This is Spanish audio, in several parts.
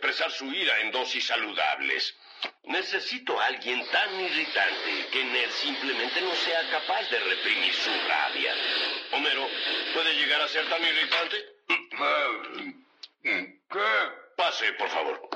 Expresar su ira en dosis saludables. Necesito a alguien tan irritante que Ned simplemente no sea capaz de reprimir su rabia. Homero, ¿puede llegar a ser tan irritante? ¿Qué? Pase, por favor.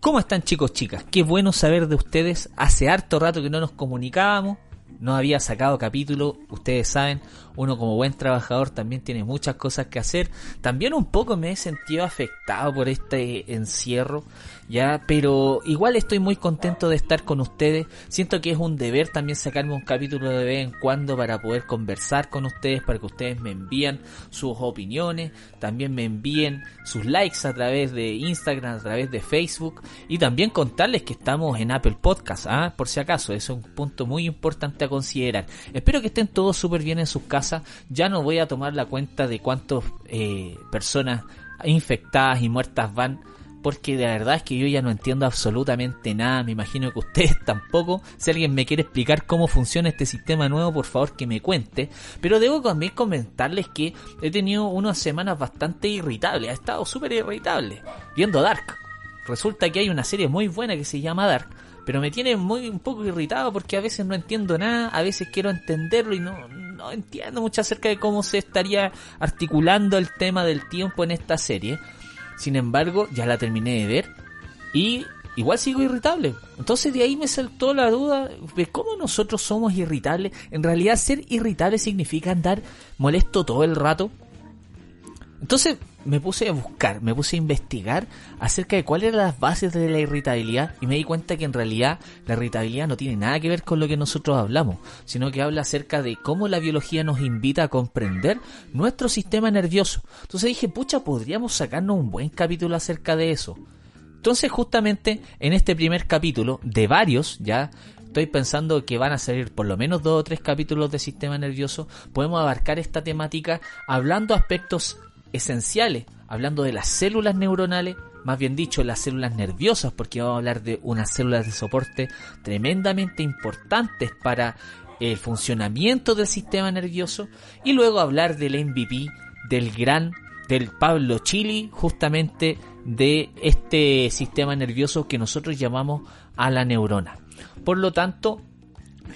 ¿Cómo están chicos, chicas? Qué bueno saber de ustedes. Hace harto rato que no nos comunicábamos. No había sacado capítulo, ustedes saben, uno como buen trabajador también tiene muchas cosas que hacer. También un poco me he sentido afectado por este encierro ya, pero igual estoy muy contento de estar con ustedes. Siento que es un deber también sacarme un capítulo de vez en cuando para poder conversar con ustedes, para que ustedes me envíen sus opiniones, también me envíen sus likes a través de Instagram, a través de Facebook y también contarles que estamos en Apple Podcast, ¿ah? por si acaso, es un punto muy importante considerar. Espero que estén todos súper bien en sus casas. Ya no voy a tomar la cuenta de cuántas eh, personas infectadas y muertas van porque de verdad es que yo ya no entiendo absolutamente nada, me imagino que ustedes tampoco. Si alguien me quiere explicar cómo funciona este sistema nuevo, por favor que me cuente. Pero debo también comentarles que he tenido unas semanas bastante irritables, he estado súper irritable viendo Dark. Resulta que hay una serie muy buena que se llama Dark, pero me tiene muy un poco irritado porque a veces no entiendo nada, a veces quiero entenderlo y no, no entiendo mucho acerca de cómo se estaría articulando el tema del tiempo en esta serie. Sin embargo, ya la terminé de ver y igual sigo irritable. Entonces de ahí me saltó la duda de cómo nosotros somos irritables. En realidad ser irritable significa andar molesto todo el rato. Entonces me puse a buscar, me puse a investigar acerca de cuáles eran las bases de la irritabilidad y me di cuenta que en realidad la irritabilidad no tiene nada que ver con lo que nosotros hablamos, sino que habla acerca de cómo la biología nos invita a comprender nuestro sistema nervioso. Entonces dije, pucha, podríamos sacarnos un buen capítulo acerca de eso. Entonces justamente en este primer capítulo, de varios ya, estoy pensando que van a salir por lo menos dos o tres capítulos de sistema nervioso, podemos abarcar esta temática hablando aspectos esenciales, hablando de las células neuronales, más bien dicho, las células nerviosas, porque vamos a hablar de unas células de soporte tremendamente importantes para el funcionamiento del sistema nervioso, y luego hablar del MVP, del gran, del Pablo Chili, justamente de este sistema nervioso que nosotros llamamos a la neurona. Por lo tanto,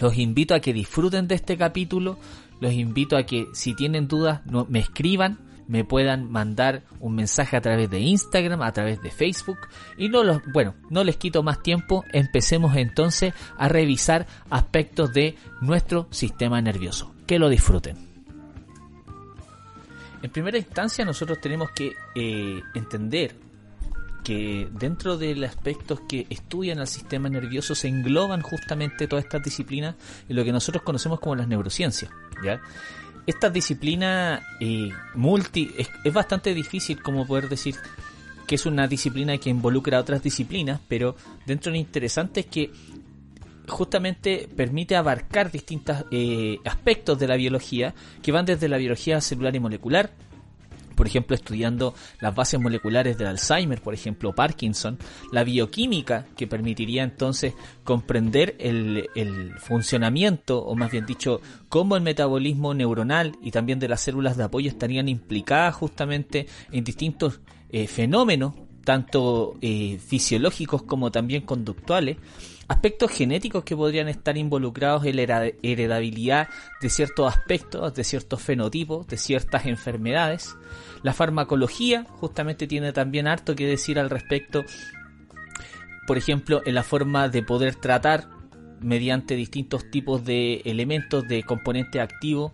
los invito a que disfruten de este capítulo, los invito a que si tienen dudas no, me escriban, me puedan mandar un mensaje a través de Instagram, a través de Facebook y no los, bueno, no les quito más tiempo, empecemos entonces a revisar aspectos de nuestro sistema nervioso. Que lo disfruten. En primera instancia nosotros tenemos que eh, entender que dentro de los aspectos que estudian al sistema nervioso se engloban justamente todas estas disciplinas en lo que nosotros conocemos como las neurociencias, ¿ya? Esta disciplina eh, multi es, bastante difícil como poder decir que es una disciplina que involucra a otras disciplinas, pero dentro de lo interesante es que justamente permite abarcar distintos eh, aspectos de la biología que van desde la biología celular y molecular, por ejemplo, estudiando las bases moleculares del Alzheimer, por ejemplo, Parkinson, la bioquímica, que permitiría entonces comprender el, funcionamiento, o más bien dicho, cómo el metabolismo neuronal y también de las células de apoyo estarían implicadas justamente en distintos eh, fenómenos, tanto eh, fisiológicos como también conductuales, aspectos genéticos que podrían estar involucrados en la heredabilidad de ciertos aspectos, de ciertos fenotipos, de ciertas enfermedades. La farmacología justamente tiene también harto que decir al respecto, por ejemplo, en la forma de poder tratar mediante distintos tipos de elementos de componente activo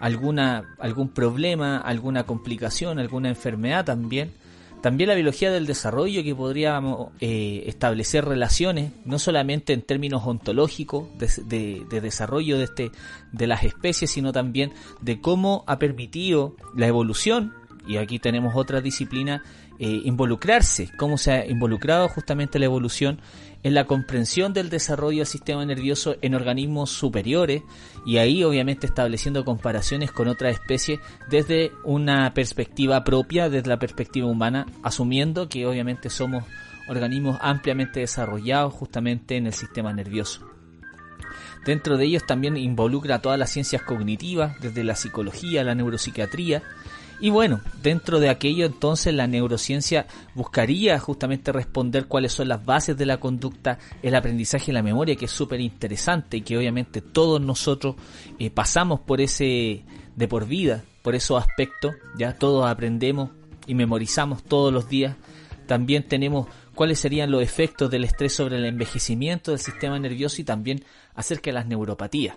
alguna algún problema, alguna complicación, alguna enfermedad también También la biología del desarrollo que podríamos eh, establecer relaciones, no solamente en términos ontológicos de, de, desarrollo de, este, de las especies, sino también de cómo ha permitido la evolución, y aquí tenemos otra disciplina, eh, involucrarse, cómo se ha involucrado justamente la evolución en la comprensión del desarrollo del sistema nervioso en organismos superiores y ahí obviamente estableciendo comparaciones con otras especies desde una perspectiva propia, desde la perspectiva humana, asumiendo que obviamente somos organismos ampliamente desarrollados justamente en el sistema nervioso. Dentro de ellos también involucra todas las ciencias cognitivas, desde la psicología, la neuropsiquiatría, y bueno, dentro de aquello entonces la neurociencia buscaría justamente responder cuáles son las bases de la conducta, el aprendizaje y la memoria, que es súper interesante y que obviamente todos nosotros eh, pasamos por ese de por vida, por esos aspectos, ya todos aprendemos y memorizamos todos los días. También tenemos cuáles serían los efectos del estrés sobre el envejecimiento del sistema nervioso y también acerca de las neuropatías.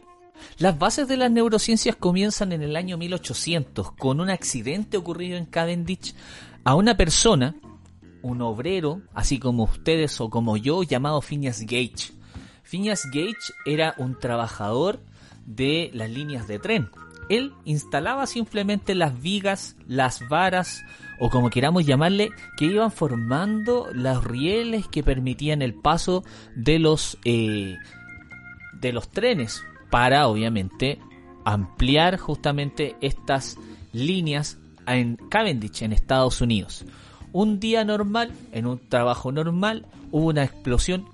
Las bases de las neurociencias comienzan en el año 1800 con un accidente ocurrido en Cavendish a una persona, un obrero, así como ustedes o como yo, llamado Phineas Gage. Phineas Gage era un trabajador de las líneas de tren. Él instalaba simplemente las vigas, las varas o como queramos llamarle, que iban formando los rieles que permitían el paso de los eh, de los trenes para obviamente ampliar justamente estas líneas en Cavendish, en Estados Unidos. Un día normal, en un trabajo normal, hubo una explosión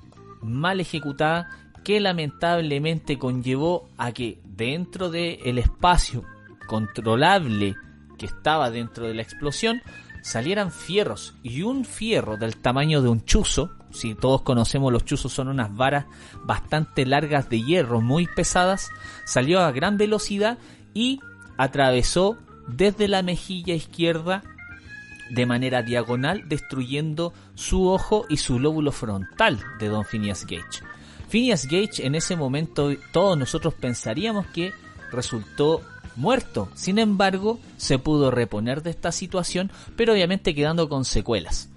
mal ejecutada que lamentablemente conllevó a que dentro del espacio controlable que estaba dentro de la explosión salieran fierros y un fierro del tamaño de un chuzo si todos conocemos los chuzos son unas varas bastante largas de hierro, muy pesadas, salió a gran velocidad y atravesó desde la mejilla izquierda de manera diagonal, destruyendo su ojo y su lóbulo frontal de Don Phineas Gage. Phineas Gage en ese momento todos nosotros pensaríamos que resultó muerto. Sin embargo, se pudo reponer de esta situación, pero obviamente quedando con secuelas.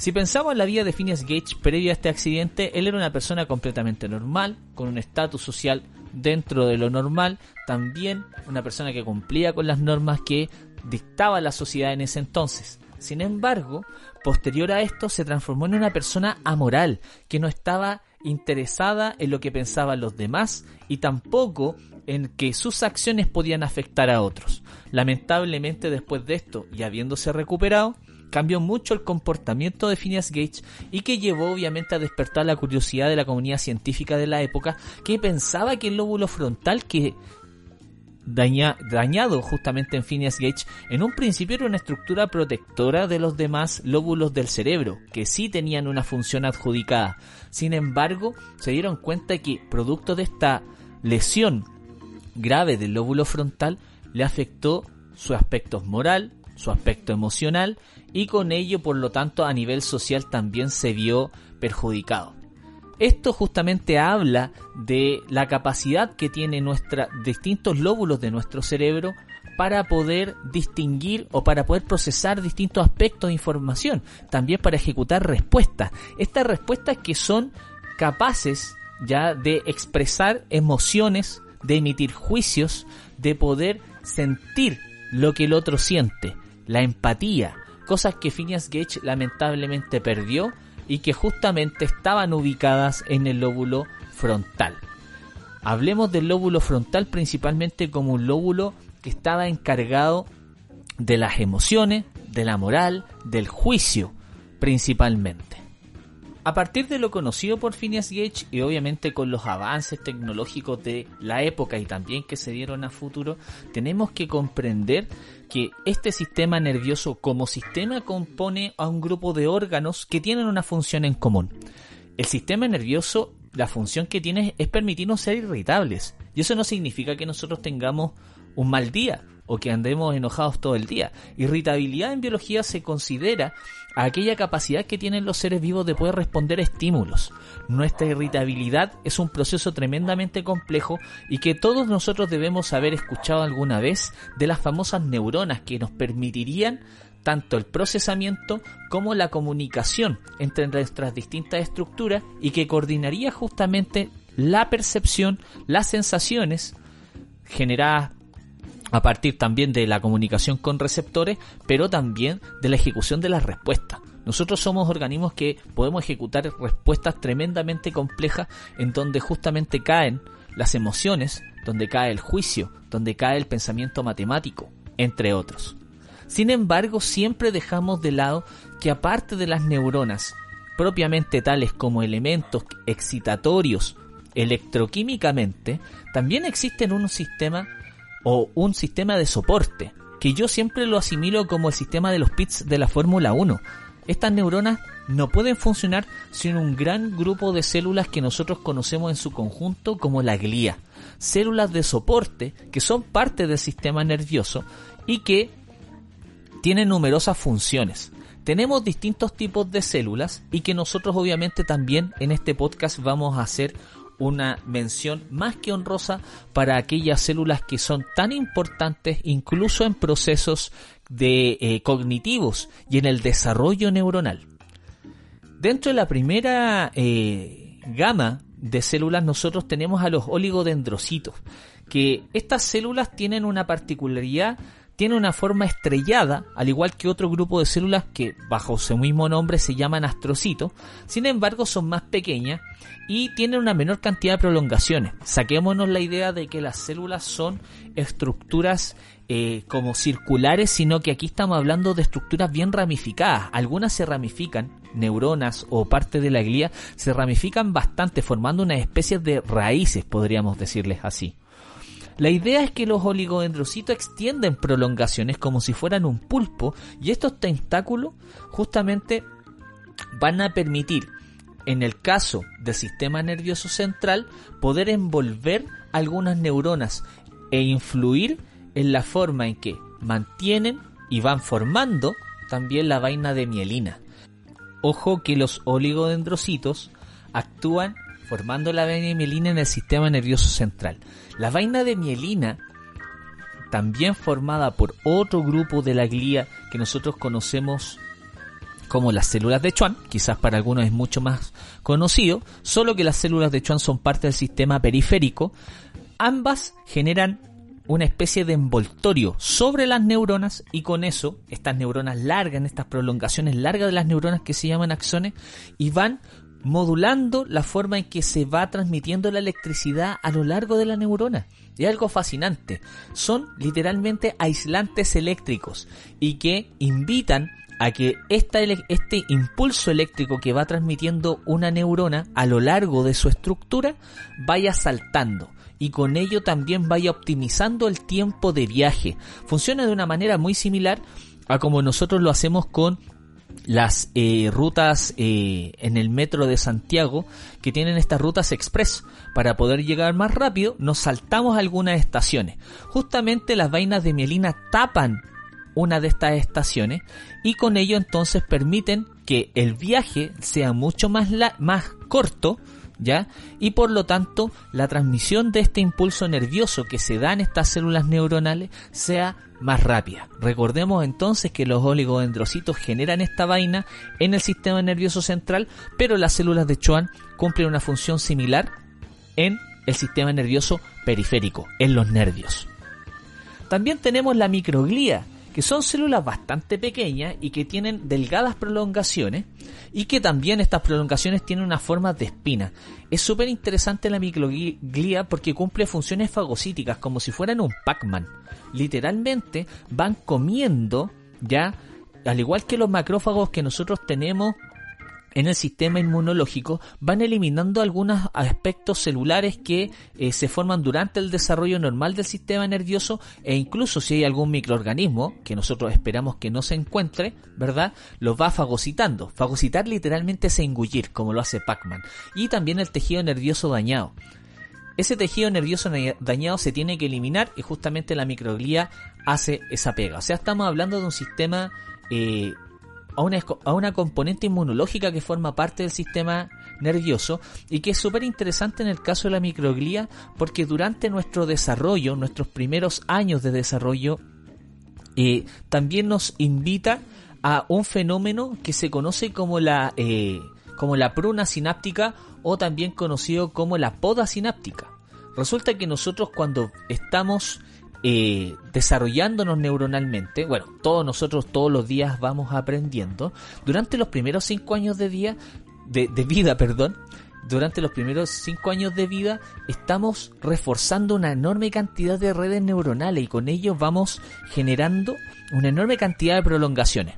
Si pensamos en la vida de Phineas Gage previo a este accidente, él era una persona completamente normal, con un estatus social dentro de lo normal, también una persona que cumplía con las normas que dictaba la sociedad en ese entonces. Sin embargo, posterior a esto se transformó en una persona amoral, que no estaba interesada en lo que pensaban los demás y tampoco en que sus acciones podían afectar a otros. Lamentablemente después de esto y habiéndose recuperado, cambió mucho el comportamiento de Phineas Gage y que llevó obviamente a despertar la curiosidad de la comunidad científica de la época que pensaba que el lóbulo frontal que dañado justamente en Phineas Gage en un principio era una estructura protectora de los demás lóbulos del cerebro que sí tenían una función adjudicada. Sin embargo, se dieron cuenta que producto de esta lesión grave del lóbulo frontal le afectó su aspecto moral, su aspecto emocional y con ello por lo tanto a nivel social también se vio perjudicado. Esto justamente habla de la capacidad que tienen nuestra, distintos lóbulos de nuestro cerebro para poder distinguir o para poder procesar distintos aspectos de información, también para ejecutar respuestas. Estas respuestas que son capaces ya de expresar emociones, de emitir juicios, de poder sentir lo que el otro siente, la empatía, cosas que Phineas Gage lamentablemente perdió y que justamente estaban ubicadas en el lóbulo frontal. Hablemos del lóbulo frontal principalmente como un lóbulo que estaba encargado de las emociones, de la moral, del juicio principalmente. A partir de lo conocido por Phineas Gage y obviamente con los avances tecnológicos de la época y también que se dieron a futuro, tenemos que comprender que este sistema nervioso como sistema compone a un grupo de órganos que tienen una función en común. El sistema nervioso, la función que tiene es permitirnos ser irritables. Y eso no significa que nosotros tengamos un mal día o que andemos enojados todo el día. Irritabilidad en biología se considera aquella capacidad que tienen los seres vivos de poder responder a estímulos. Nuestra irritabilidad es un proceso tremendamente complejo y que todos nosotros debemos haber escuchado alguna vez de las famosas neuronas que nos permitirían tanto el procesamiento como la comunicación entre nuestras distintas estructuras y que coordinaría justamente la percepción, las sensaciones generadas a partir también de la comunicación con receptores, pero también de la ejecución de las respuestas. Nosotros somos organismos que podemos ejecutar respuestas tremendamente complejas en donde justamente caen las emociones, donde cae el juicio, donde cae el pensamiento matemático, entre otros. Sin embargo, siempre dejamos de lado que aparte de las neuronas, propiamente tales como elementos excitatorios electroquímicamente, también existen un sistema o un sistema de soporte, que yo siempre lo asimilo como el sistema de los pits de la Fórmula 1. Estas neuronas no pueden funcionar sin un gran grupo de células que nosotros conocemos en su conjunto como la glía. Células de soporte que son parte del sistema nervioso y que tienen numerosas funciones. Tenemos distintos tipos de células y que nosotros obviamente también en este podcast vamos a hacer una mención más que honrosa para aquellas células que son tan importantes incluso en procesos de eh, cognitivos y en el desarrollo neuronal. Dentro de la primera eh, gama de células nosotros tenemos a los oligodendrocitos, que estas células tienen una particularidad tiene una forma estrellada, al igual que otro grupo de células que bajo su mismo nombre se llaman astrocitos, sin embargo son más pequeñas y tienen una menor cantidad de prolongaciones. Saquémonos la idea de que las células son estructuras eh, como circulares, sino que aquí estamos hablando de estructuras bien ramificadas. Algunas se ramifican, neuronas o parte de la glía se ramifican bastante, formando una especie de raíces, podríamos decirles así. La idea es que los oligodendrocitos extienden prolongaciones como si fueran un pulpo y estos tentáculos justamente van a permitir, en el caso del sistema nervioso central, poder envolver algunas neuronas e influir en la forma en que mantienen y van formando también la vaina de mielina. Ojo que los oligodendrocitos actúan formando la vaina de mielina en el sistema nervioso central. La vaina de mielina, también formada por otro grupo de la glía que nosotros conocemos como las células de Schwann, quizás para algunos es mucho más conocido, solo que las células de Schwann son parte del sistema periférico, ambas generan una especie de envoltorio sobre las neuronas y con eso estas neuronas largan, estas prolongaciones largas de las neuronas que se llaman axones y van modulando la forma en que se va transmitiendo la electricidad a lo largo de la neurona. Y algo fascinante. Son literalmente aislantes eléctricos y que invitan a que esta, este impulso eléctrico que va transmitiendo una neurona a lo largo de su estructura vaya saltando y con ello también vaya optimizando el tiempo de viaje. Funciona de una manera muy similar a como nosotros lo hacemos con las eh, rutas eh, en el metro de Santiago que tienen estas rutas express. Para poder llegar más rápido nos saltamos algunas estaciones. Justamente las vainas de mielina tapan una de estas estaciones y con ello entonces permiten que el viaje sea mucho más, más corto ¿ya? Y por lo tanto, la transmisión de este impulso nervioso que se da en estas células neuronales sea más rápida. Recordemos entonces que los oligodendrocitos generan esta vaina en el sistema nervioso central, pero las células de Schwann cumplen una función similar en el sistema nervioso periférico, en los nervios. También tenemos la microglía, que son células bastante pequeñas y que tienen delgadas prolongaciones y que también estas prolongaciones tienen una forma de espina. Es súper interesante la microglía porque cumple funciones fagocíticas como si fueran un Pac-Man. Literalmente van comiendo ya, al igual que los macrófagos que nosotros tenemos en el sistema inmunológico van eliminando algunos aspectos celulares que eh, se forman durante el desarrollo normal del sistema nervioso e incluso si hay algún microorganismo que nosotros esperamos que no se encuentre, ¿verdad? Lo va fagocitando. Fagocitar literalmente es engullir, como lo hace Pac-Man. Y también el tejido nervioso dañado. Ese tejido nervioso dañado se tiene que eliminar y justamente la microglía hace esa pega. O sea, estamos hablando de un sistema eh, a una, componente inmunológica que forma parte del sistema nervioso y que es súper interesante en el caso de la microglía porque durante nuestro desarrollo, nuestros primeros años de desarrollo, eh, también nos invita a un fenómeno que se conoce como la, eh, como la pruna sináptica o también conocido como la poda sináptica. Resulta que nosotros cuando estamos eh, desarrollándonos neuronalmente, bueno, todos nosotros todos los días vamos aprendiendo, durante los primeros cinco años de, día, de, de vida, perdón, durante los primeros cinco años de vida estamos reforzando una enorme cantidad de redes neuronales y con ello vamos generando una enorme cantidad de prolongaciones.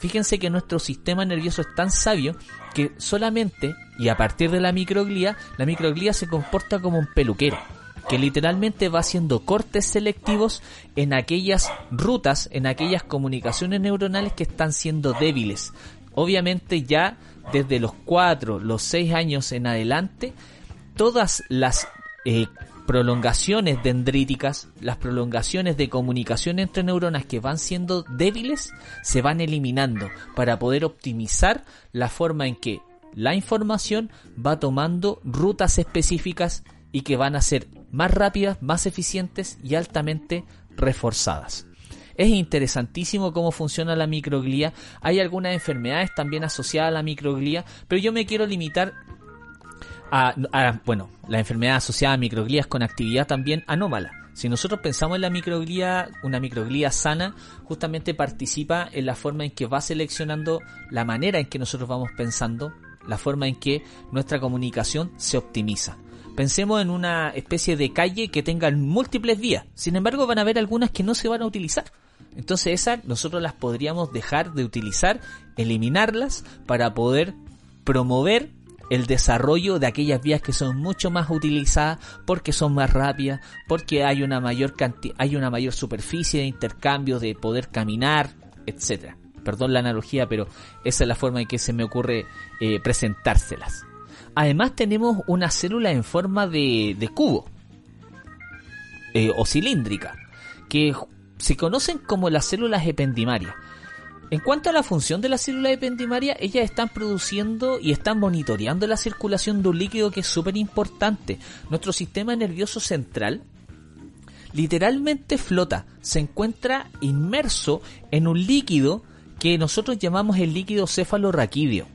Fíjense que nuestro sistema nervioso es tan sabio que solamente, y a partir de la microglía, la microglía se comporta como un peluquero, que literalmente va haciendo cortes selectivos en aquellas rutas, en aquellas comunicaciones neuronales que están siendo débiles. Obviamente ya desde los 4, los 6 años en adelante, todas las eh, prolongaciones dendríticas, las prolongaciones de comunicación entre neuronas que van siendo débiles, se van eliminando para poder optimizar la forma en que la información va tomando rutas específicas y que van a ser más rápidas, más eficientes y altamente reforzadas. Es interesantísimo cómo funciona la microglía. Hay algunas enfermedades también asociadas a la microglía, pero yo me quiero limitar a, bueno, la enfermedad asociada a microglías con actividad también anómala. Si nosotros pensamos en la microglía, una microglía sana justamente participa en la forma en que va seleccionando la manera en que nosotros vamos pensando, la forma en que nuestra comunicación se optimiza. Pensemos en una especie de calle que tenga múltiples vías, sin embargo van a haber algunas que no se van a utilizar. Entonces esas nosotros las podríamos dejar de utilizar, eliminarlas para poder promover el desarrollo de aquellas vías que son mucho más utilizadas porque son más rápidas, porque hay una mayor hay una mayor superficie de intercambio, de poder caminar, etcétera. Perdón la analogía, pero esa es la forma en que se me ocurre eh, presentárselas. Además tenemos una célula en forma de, cubo eh, o cilíndrica que se conocen como las células ependimarias. En cuanto a la función de la célula ependimaria, ellas están produciendo y están monitoreando la circulación de un líquido que es súper importante. Nuestro sistema nervioso central literalmente flota, se encuentra inmerso en un líquido que nosotros llamamos el líquido cefalorraquídeo.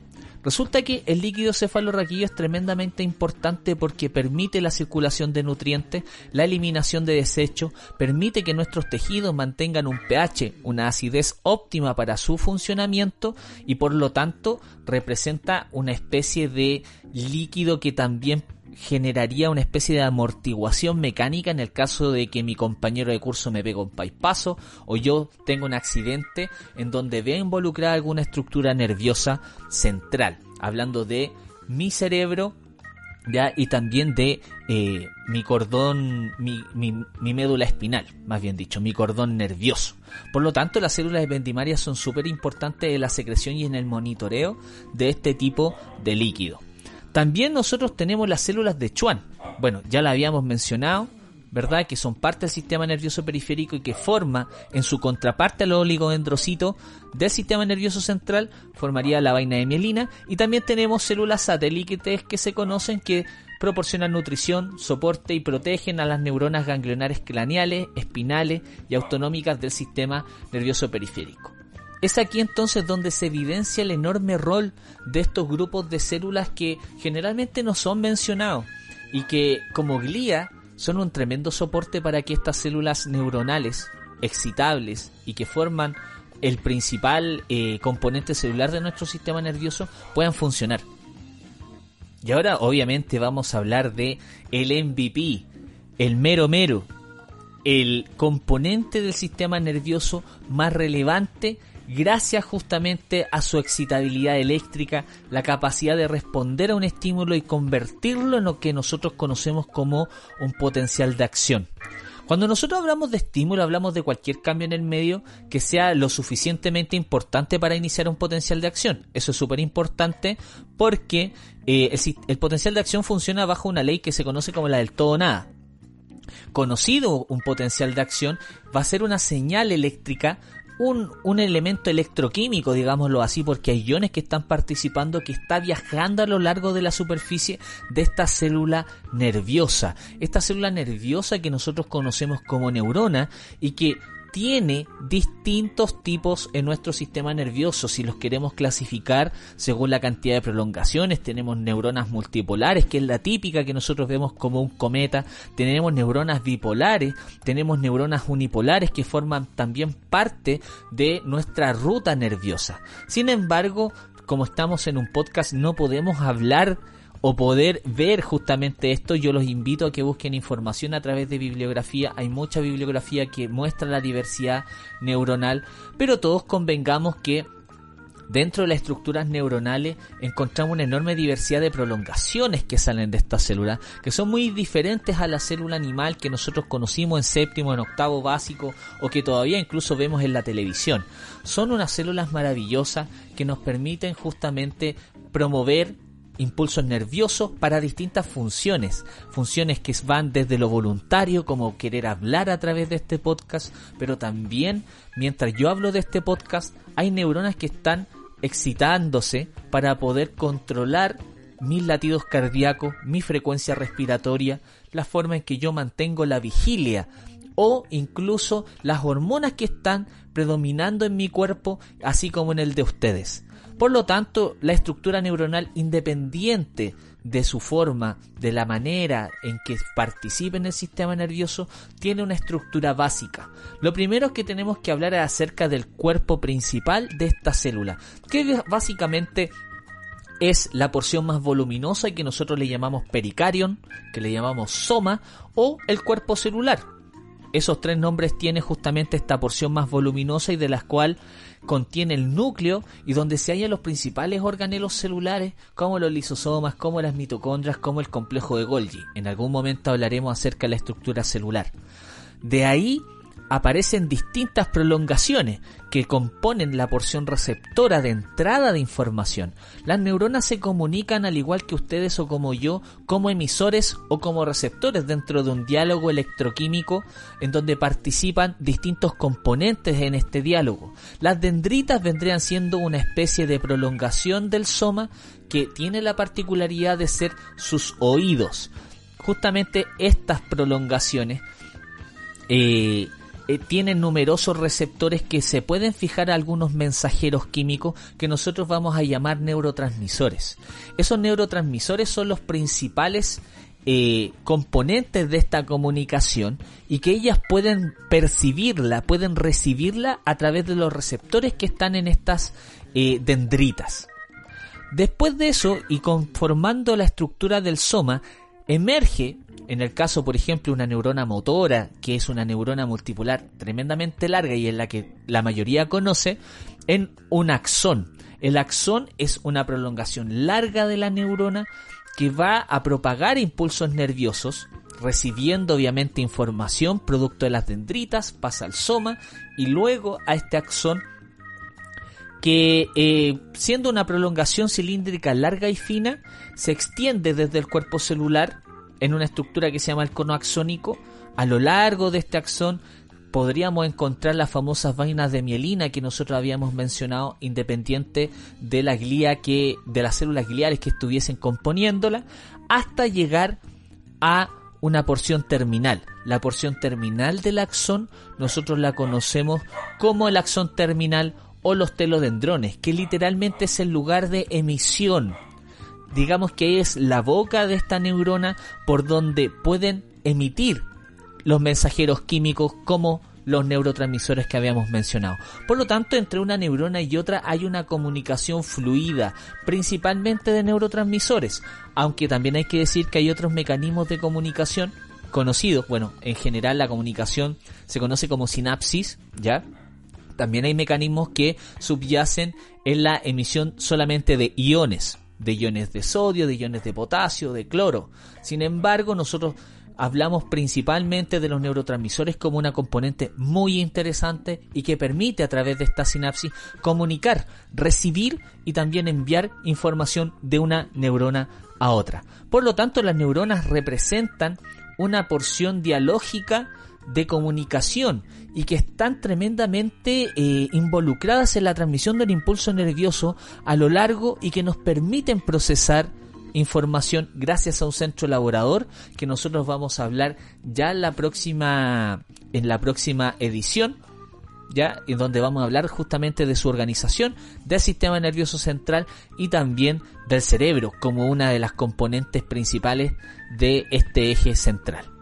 Resulta que el líquido cefalorraquídeo es tremendamente importante porque permite la circulación de nutrientes, la eliminación de desechos, permite que nuestros tejidos mantengan un pH, una acidez óptima para su funcionamiento y por lo tanto representa una especie de líquido que también generaría una especie de amortiguación mecánica en el caso de que mi compañero de curso me pegue un paso o yo tengo un accidente en donde vea involucrada alguna estructura nerviosa central, hablando de mi cerebro ¿ya? y también de eh, mi cordón, mi, mi, médula espinal, más bien dicho, mi cordón nervioso. Por lo tanto, las células ependimarias son súper importantes en la secreción y en el monitoreo de este tipo de líquido. También nosotros tenemos las células de Schwann. Bueno, ya la habíamos mencionado, ¿verdad? Que son parte del sistema nervioso periférico y que forma en su contraparte al oligodendrocito del sistema nervioso central, formaría la vaina de mielina. Y también tenemos células satélites que se conocen que proporcionan nutrición, soporte y protegen a las neuronas ganglionares craneales, espinales y autonómicas del sistema nervioso periférico. Es aquí entonces donde se evidencia el enorme rol de estos grupos de células que generalmente no son mencionados y que como glía son un tremendo soporte para que estas células neuronales excitables y que forman el principal eh, componente celular de nuestro sistema nervioso puedan funcionar. Y ahora obviamente vamos a hablar de el MVP, el mero mero, el componente del sistema nervioso más relevante gracias justamente a su excitabilidad eléctrica, la capacidad de responder a un estímulo y convertirlo en lo que nosotros conocemos como un potencial de acción. Cuando nosotros hablamos de estímulo, hablamos de cualquier cambio en el medio que sea lo suficientemente importante para iniciar un potencial de acción. Eso es súper importante porque eh, el, el potencial de acción funciona bajo una ley que se conoce como la del todo nada conocido un potencial de acción va a ser una señal eléctrica un, un, elemento electroquímico, digámoslo así, porque hay iones que están participando, que está viajando a lo largo de la superficie de esta célula nerviosa. Esta célula nerviosa que nosotros conocemos como neurona y que tiene distintos tipos en nuestro sistema nervioso. Si los queremos clasificar según la cantidad de prolongaciones, tenemos neuronas multipolares, que es la típica que nosotros vemos como un cometa. Tenemos neuronas bipolares, tenemos neuronas unipolares que forman también parte de nuestra ruta nerviosa. Sin embargo, como estamos en un podcast, no podemos hablar o poder ver justamente esto, yo los invito a que busquen información a través de bibliografía. Hay mucha bibliografía que muestra la diversidad neuronal, pero todos convengamos que dentro de las estructuras neuronales encontramos una enorme diversidad de prolongaciones que salen de esta célula, que son muy diferentes a la célula animal que nosotros conocimos en séptimo, en octavo básico o que todavía incluso vemos en la televisión. Son unas células maravillosas que nos permiten justamente promover impulsos nerviosos para distintas funciones, funciones que van desde lo voluntario como querer hablar a través de este podcast, pero también mientras yo hablo de este podcast hay neuronas que están excitándose para poder controlar mis latidos cardíacos, mi frecuencia respiratoria, la forma en que yo mantengo la vigilia o incluso las hormonas que están predominando en mi cuerpo, así como en el de ustedes. Por lo tanto, la estructura neuronal independiente de su forma, de la manera en que participa en el sistema nervioso, tiene una estructura básica. Lo primero que tenemos que hablar es acerca del cuerpo principal de esta célula, que básicamente es la porción más voluminosa que nosotros le llamamos pericarion, que le llamamos soma, o el cuerpo celular. Esos tres nombres tienen justamente esta porción más voluminosa y de la cual contiene el núcleo y donde se hallan los principales organelos celulares como los lisosomas, como las mitocondrias, como el complejo de Golgi. En algún momento hablaremos acerca de la estructura celular. De ahí aparecen distintas prolongaciones que componen la porción receptora de entrada de información. Las neuronas se comunican al igual que ustedes o como yo, como emisores o como receptores dentro de un diálogo electroquímico en donde participan distintos componentes en este diálogo. Las dendritas vendrían siendo una especie de prolongación del soma que tiene la particularidad de ser sus oídos. Justamente estas prolongaciones eh, eh, tienen numerosos receptores que se pueden fijar a algunos mensajeros químicos que nosotros vamos a llamar neurotransmisores. Esos neurotransmisores son los principales eh, componentes de esta comunicación y que ellas pueden percibirla, pueden recibirla a través de los receptores que están en estas eh, dendritas. Después de eso, y conformando la estructura del soma, emerge en el caso, por ejemplo, una neurona motora, que es una neurona multipolar tremendamente larga y en la que la mayoría conoce, en un axón. El axón es una prolongación larga de la neurona que va a propagar impulsos nerviosos, recibiendo obviamente información producto de las dendritas, pasa al soma y luego a este axón que eh, siendo una prolongación cilíndrica larga y fina, se extiende desde el cuerpo celular en una estructura que se llama el cono axónico. A lo largo de este axón podríamos encontrar las famosas vainas de mielina que nosotros habíamos mencionado, independiente de la glía que, de las células gliares que estuviesen componiéndola, hasta llegar a una porción terminal. La porción terminal del axón nosotros la conocemos como el axón terminal o los telodendrones, que literalmente es el lugar de emisión digamos que es la boca de esta neurona por donde pueden emitir los mensajeros químicos como los neurotransmisores que habíamos mencionado. Por lo tanto, entre una neurona y otra hay una comunicación fluida, principalmente de neurotransmisores, aunque también hay que decir que hay otros mecanismos de comunicación conocidos. Bueno, en general la comunicación se conoce como sinapsis, ¿ya? También hay mecanismos que subyacen en la emisión solamente de iones, de iones de sodio, de iones de potasio, de cloro. Sin embargo, nosotros hablamos principalmente de los neurotransmisores como una componente muy interesante y que permite a través de esta sinapsis comunicar, recibir y también enviar información de una neurona a otra. Por lo tanto, las neuronas representan una porción dialógica de comunicación y que están tremendamente eh, involucradas en la transmisión del impulso nervioso a lo largo y que nos permiten procesar información gracias a un centro elaborador que nosotros vamos a hablar ya en la próxima en la próxima edición ya en donde vamos a hablar justamente de su organización, del sistema nervioso central y también del cerebro como una de las componentes principales de este eje central.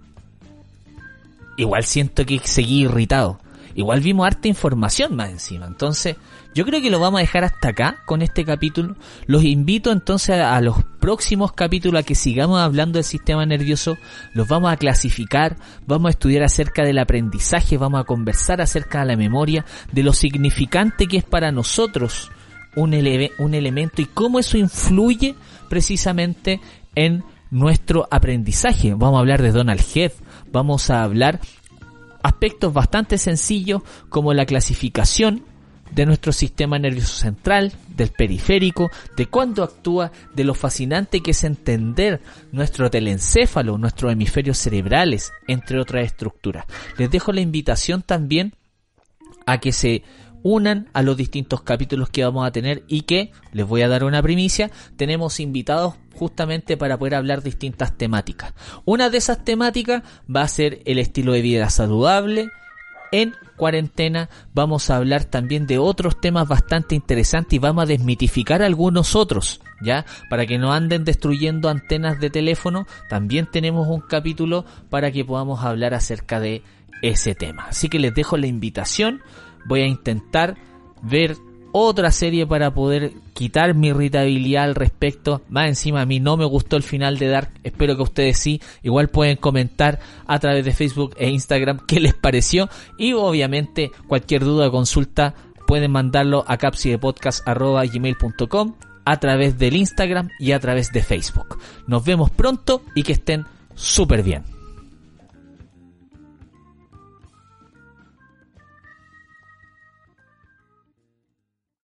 Igual siento que seguí irritado. Igual vimos harta información más encima. Entonces, yo creo que lo vamos a dejar hasta acá con este capítulo. Los invito entonces a, los próximos capítulos a que sigamos hablando del sistema nervioso. Los vamos a clasificar, vamos a estudiar acerca del aprendizaje, vamos a conversar acerca de la memoria, de lo significante que es para nosotros un, un elemento y cómo eso influye precisamente en nuestro aprendizaje. Vamos a hablar de Donald Heath, vamos a hablar aspectos bastante sencillos como la clasificación de nuestro sistema nervioso central, del periférico, de cuándo actúa, de lo fascinante que es entender nuestro telencéfalo, nuestros hemisferios cerebrales, entre otras estructuras. Les dejo la invitación también a que se unan a los distintos capítulos que vamos a tener y que, les voy a dar una primicia, tenemos invitados justamente para poder hablar distintas temáticas. Una de esas temáticas va a ser el estilo de vida saludable, en cuarentena vamos a hablar también de otros temas bastante interesantes y vamos a desmitificar algunos otros, ¿ya? Para que no anden destruyendo antenas de teléfono, también tenemos un capítulo para que podamos hablar acerca de ese tema. Así que les dejo la invitación, voy a intentar ver otra serie para poder quitar mi irritabilidad al respecto. Más encima a mí no me gustó el final de Dark. Espero que ustedes sí. Igual pueden comentar a través de Facebook e Instagram qué les pareció. Y obviamente cualquier duda o consulta pueden mandarlo a capsidepodcast.gmail.com a través del Instagram y a través de Facebook. Nos vemos pronto y que estén súper bien.